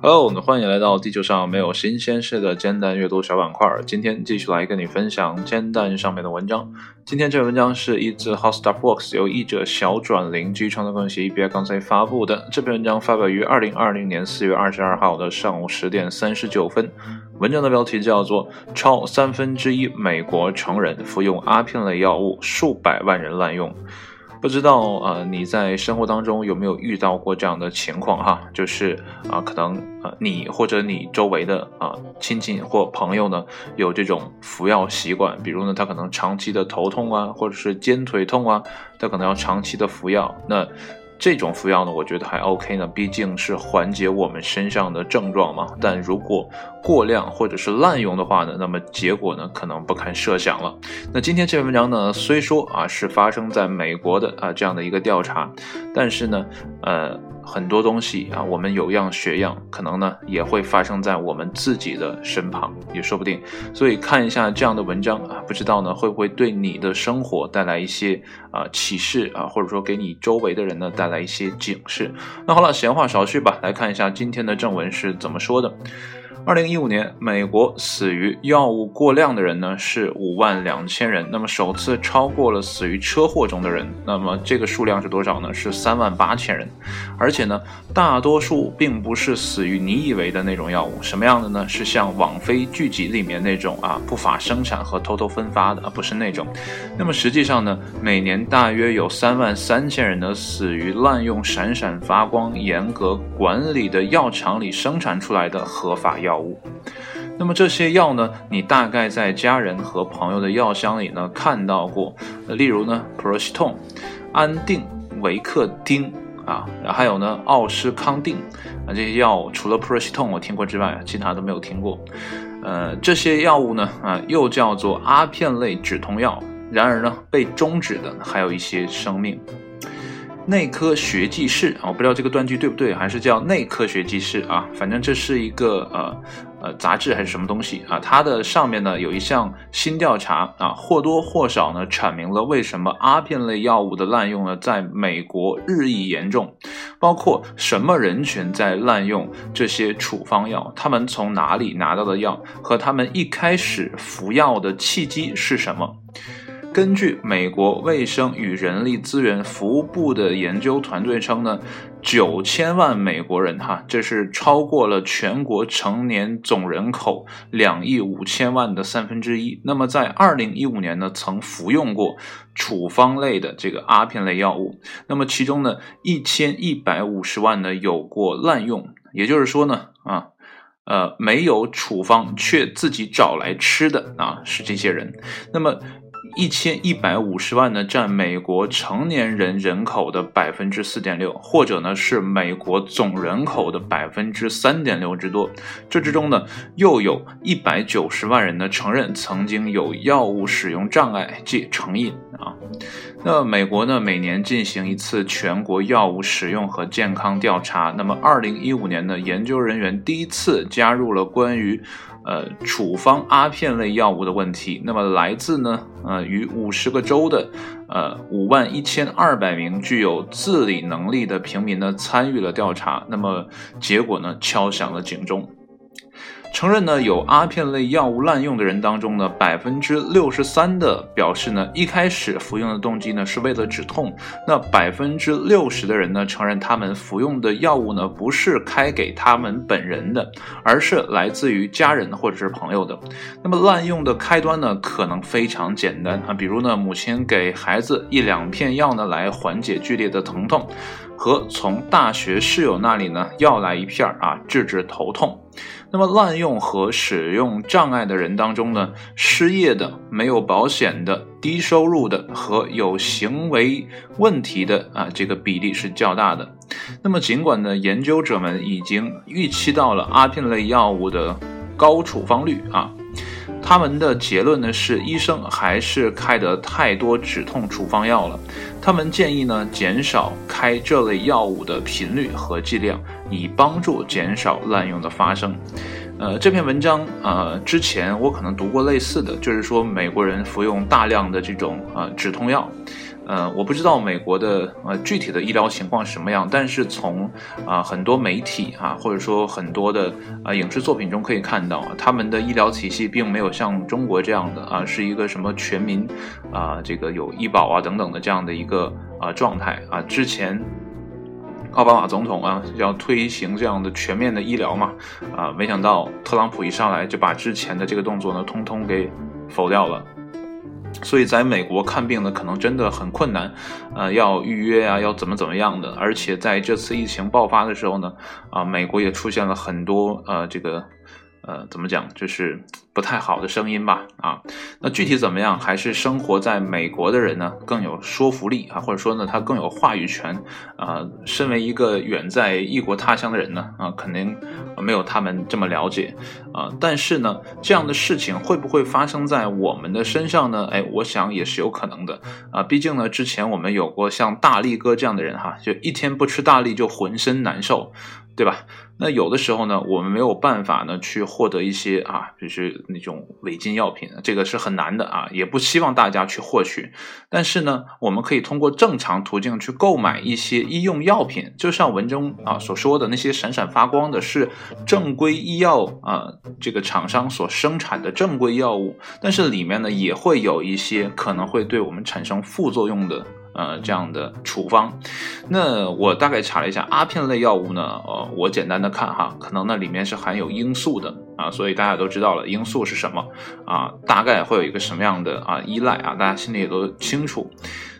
Hello，欢迎来到地球上没有新鲜事的煎蛋阅读小板块。今天继续来跟你分享煎蛋上面的文章。今天这篇文章是一自 How Stuff Works 由译者小转零基于创作关系 B I 杠 C 发布的。这篇文章发表于二零二零年四月二十二号的上午十点三十九分。文章的标题叫做《超三分之一美国成人服用阿片类药物，数百万人滥用》。不知道啊你在生活当中有没有遇到过这样的情况哈？就是啊，可能呃你或者你周围的啊亲戚或朋友呢有这种服药习惯，比如呢他可能长期的头痛啊，或者是肩腿痛啊，他可能要长期的服药。那这种服药呢，我觉得还 OK 呢，毕竟是缓解我们身上的症状嘛。但如果过量或者是滥用的话呢，那么结果呢可能不堪设想了。那今天这篇文章呢，虽说啊是发生在美国的啊这样的一个调查，但是呢，呃。很多东西啊，我们有样学样，可能呢也会发生在我们自己的身旁，也说不定。所以看一下这样的文章啊，不知道呢会不会对你的生活带来一些啊启示啊，或者说给你周围的人呢带来一些警示。那好了，闲话少叙吧，来看一下今天的正文是怎么说的。二零一五年，美国死于药物过量的人呢是五万两千人，那么首次超过了死于车祸中的人。那么这个数量是多少呢？是三万八千人。而且呢，大多数并不是死于你以为的那种药物，什么样的呢？是像网飞剧集里面那种啊不法生产和偷偷分发的，而不是那种。那么实际上呢，每年大约有三万三千人呢死于滥用闪闪发光、严格管理的药厂里生产出来的合法药。药物，那么这些药呢？你大概在家人和朋友的药箱里呢看到过，例如呢普罗西痛、安定、维克丁啊，还有呢奥施康定啊，这些药除了普罗西痛我听过之外，其他都没有听过。呃，这些药物呢啊，又叫做阿片类止痛药。然而呢，被终止的还有一些生命。内科学记事啊，我不知道这个断句对不对，还是叫内科学记事啊？反正这是一个呃呃杂志还是什么东西啊？它的上面呢有一项新调查啊，或多或少呢阐明了为什么阿片类药物的滥用呢在美国日益严重，包括什么人群在滥用这些处方药，他们从哪里拿到的药，和他们一开始服药的契机是什么？根据美国卫生与人力资源服务部的研究团队称呢，九千万美国人哈，这是超过了全国成年总人口两亿五千万的三分之一。那么在二零一五年呢，曾服用过处方类的这个阿片类药物。那么其中呢，一千一百五十万呢有过滥用，也就是说呢，啊，呃，没有处方却自己找来吃的啊，是这些人。那么。一千一百五十万呢，占美国成年人人口的百分之四点六，或者呢是美国总人口的百分之三点六之多。这之中呢，又有一百九十万人呢承认曾经有药物使用障碍，即成瘾啊。那美国呢，每年进行一次全国药物使用和健康调查。那么，二零一五年呢，研究人员第一次加入了关于。呃，处方阿片类药物的问题，那么来自呢，呃，与五十个州的，呃，五万一千二百名具有自理能力的平民呢，参与了调查，那么结果呢，敲响了警钟。承认呢有阿片类药物滥用的人当中呢，百分之六十三的表示呢一开始服用的动机呢是为了止痛。那百分之六十的人呢承认他们服用的药物呢不是开给他们本人的，而是来自于家人或者是朋友的。那么滥用的开端呢可能非常简单啊，比如呢母亲给孩子一两片药呢来缓解剧烈的疼痛。和从大学室友那里呢要来一片啊，治治头痛。那么滥用和使用障碍的人当中呢，失业的、没有保险的、低收入的和有行为问题的啊，这个比例是较大的。那么尽管呢，研究者们已经预期到了阿片类药物的高处方率啊。他们的结论呢是，医生还是开得太多止痛处方药了。他们建议呢，减少开这类药物的频率和剂量，以帮助减少滥用的发生。呃，这篇文章呃之前我可能读过类似的，就是说美国人服用大量的这种呃止痛药。呃，我不知道美国的呃具体的医疗情况是什么样，但是从啊很多媒体啊或者说很多的啊影视作品中可以看到，他们的医疗体系并没有像中国这样的啊是一个什么全民啊这个有医保啊等等的这样的一个啊状态啊。之前奥巴马总统啊要推行这样的全面的医疗嘛啊，没想到特朗普一上来就把之前的这个动作呢通通给否掉了。所以，在美国看病呢，可能真的很困难，呃，要预约啊，要怎么怎么样的。而且在这次疫情爆发的时候呢，啊，美国也出现了很多呃，这个。呃，怎么讲，就是不太好的声音吧？啊，那具体怎么样，还是生活在美国的人呢更有说服力啊，或者说呢，他更有话语权啊。身为一个远在异国他乡的人呢，啊，肯定没有他们这么了解啊。但是呢，这样的事情会不会发生在我们的身上呢？哎，我想也是有可能的啊。毕竟呢，之前我们有过像大力哥这样的人哈，就一天不吃大力就浑身难受。对吧？那有的时候呢，我们没有办法呢去获得一些啊，就是那种违禁药品，这个是很难的啊，也不希望大家去获取。但是呢，我们可以通过正常途径去购买一些医用药品，就像文中啊所说的那些闪闪发光的，是正规医药啊这个厂商所生产的正规药物，但是里面呢也会有一些可能会对我们产生副作用的。呃，这样的处方，那我大概查了一下阿片类药物呢，呃，我简单的看哈，可能那里面是含有罂粟的啊，所以大家都知道了罂粟是什么啊，大概会有一个什么样的啊依赖啊，大家心里也都清楚，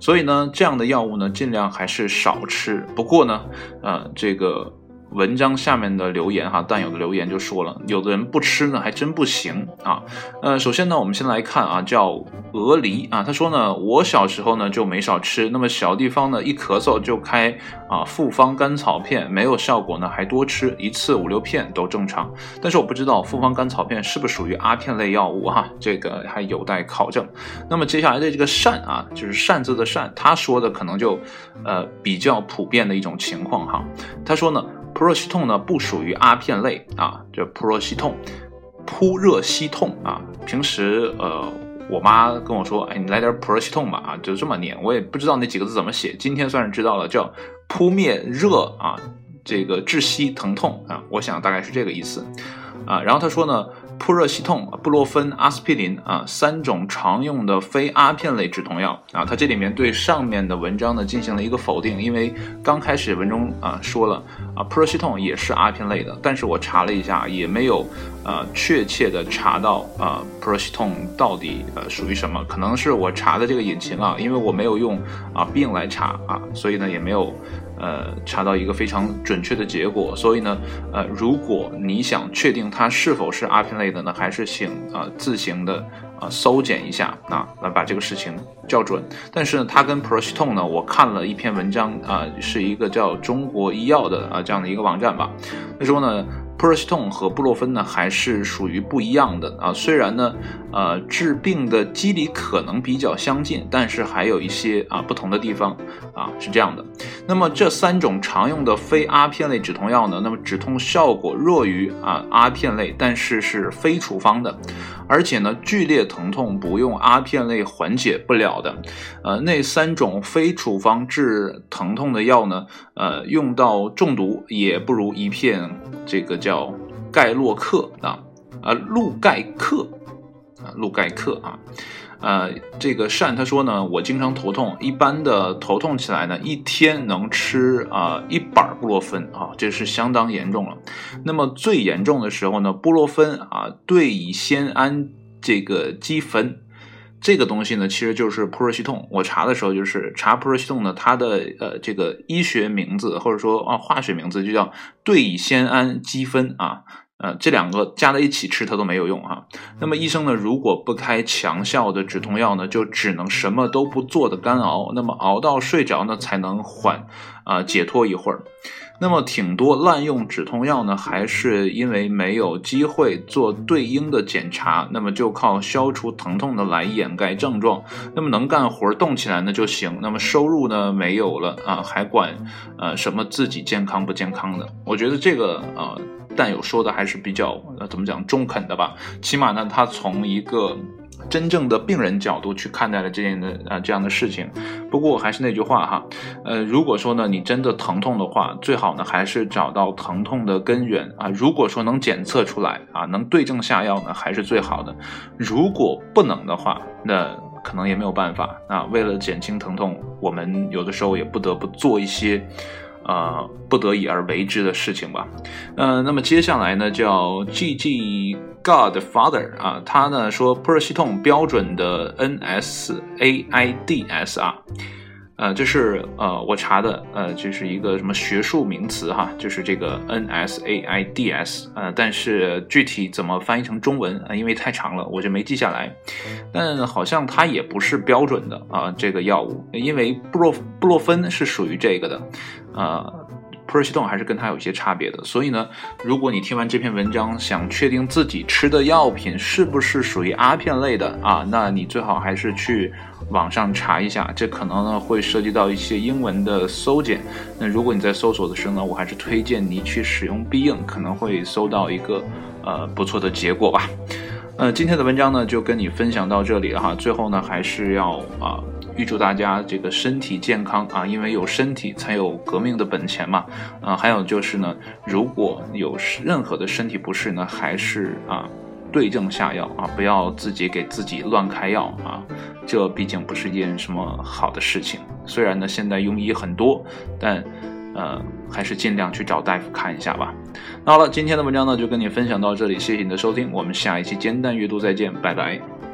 所以呢，这样的药物呢，尽量还是少吃。不过呢，呃，这个。文章下面的留言哈，但有的留言就说了，有的人不吃呢，还真不行啊。呃，首先呢，我们先来看啊，叫鹅梨啊，他说呢，我小时候呢就没少吃，那么小地方呢一咳嗽就开啊复方甘草片，没有效果呢还多吃一次五六片都正常。但是我不知道复方甘草片是不是属于阿片类药物哈，这个还有待考证。那么接下来的这个善啊，就是善字的善，他说的可能就呃比较普遍的一种情况哈，他说呢。扑热息痛呢不属于阿片类啊，就扑热息痛，扑热息痛啊。平时呃，我妈跟我说，哎，你来点扑热息痛吧啊，就这么念，我也不知道那几个字怎么写。今天算是知道了，叫扑灭热啊，这个窒息疼痛啊，我想大概是这个意思啊。然后他说呢。扑热息痛、布洛芬、阿司匹林啊，三种常用的非阿片类止痛药啊，它这里面对上面的文章呢进行了一个否定，因为刚开始文中啊说了啊，扑热息痛也是阿片类的，但是我查了一下，也没有呃确切的查到啊，扑热息痛到底呃属于什么，可能是我查的这个引擎啊，因为我没有用啊病来查啊，所以呢也没有。呃，查到一个非常准确的结果，所以呢，呃，如果你想确定它是否是阿片类的呢，还是请啊自行的啊搜检一下啊，来把这个事情校准。但是呢，它跟 p r o s t o n 呢，我看了一篇文章啊，是一个叫中国医药的啊这样的一个网站吧，他说呢。普热西痛和布洛芬呢，还是属于不一样的啊。虽然呢，呃，治病的机理可能比较相近，但是还有一些啊不同的地方啊，是这样的。那么这三种常用的非阿片类止痛药呢，那么止痛效果弱于啊阿片类，但是是非处方的。而且呢，剧烈疼痛不用阿片类缓解不了的，呃，那三种非处方治疼痛的药呢，呃，用到中毒也不如一片这个叫盖洛克啊，啊，氯盖克啊，氯盖克啊。呃，这个善他说呢，我经常头痛，一般的头痛起来呢，一天能吃啊一板布洛芬啊，这是相当严重了。那么最严重的时候呢，布洛芬啊对乙酰胺这个基酚这个东西呢，其实就是扑热息痛。我查的时候就是查扑热息痛呢，它的呃这个医学名字或者说啊化学名字就叫对乙酰胺基酚啊。呃，这两个加在一起吃它都没有用哈。那么医生呢，如果不开强效的止痛药呢，就只能什么都不做的干熬。那么熬到睡着呢，才能缓啊解脱一会儿。那么挺多滥用止痛药呢，还是因为没有机会做对应的检查，那么就靠消除疼痛的来掩盖症状。那么能干活动起来呢就行。那么收入呢没有了啊，还管呃什么自己健康不健康的？我觉得这个啊。但有说的还是比较呃怎么讲中肯的吧，起码呢，他从一个真正的病人角度去看待了这件的啊这样的事情。不过我还是那句话哈，呃，如果说呢你真的疼痛的话，最好呢还是找到疼痛的根源啊。如果说能检测出来啊，能对症下药呢，还是最好的。如果不能的话，那可能也没有办法啊。为了减轻疼痛，我们有的时候也不得不做一些。呃，不得已而为之的事情吧。呃，那么接下来呢，叫 G G Godfather 啊，他呢说，pro 系统标准的 N S A I D S 啊。呃，这是呃我查的，呃，这是一个什么学术名词哈，就是这个 NSAIDs，呃，但是具体怎么翻译成中文啊？因为太长了，我就没记下来。但好像它也不是标准的啊，这个药物，因为布洛布洛芬是属于这个的，呃。普尔西痛还是跟它有一些差别的，所以呢，如果你听完这篇文章想确定自己吃的药品是不是属于阿片类的啊，那你最好还是去网上查一下，这可能呢会涉及到一些英文的搜检。那如果你在搜索的时候呢，我还是推荐你去使用必应，可能会搜到一个呃不错的结果吧。呃，今天的文章呢就跟你分享到这里了哈，最后呢还是要啊。预祝大家这个身体健康啊！因为有身体才有革命的本钱嘛。啊，还有就是呢，如果有任何的身体不适呢，还是啊对症下药啊，不要自己给自己乱开药啊。这毕竟不是一件什么好的事情。虽然呢现在庸医很多，但呃还是尽量去找大夫看一下吧。那好了，今天的文章呢就跟你分享到这里，谢谢你的收听，我们下一期煎蛋阅读再见，拜拜。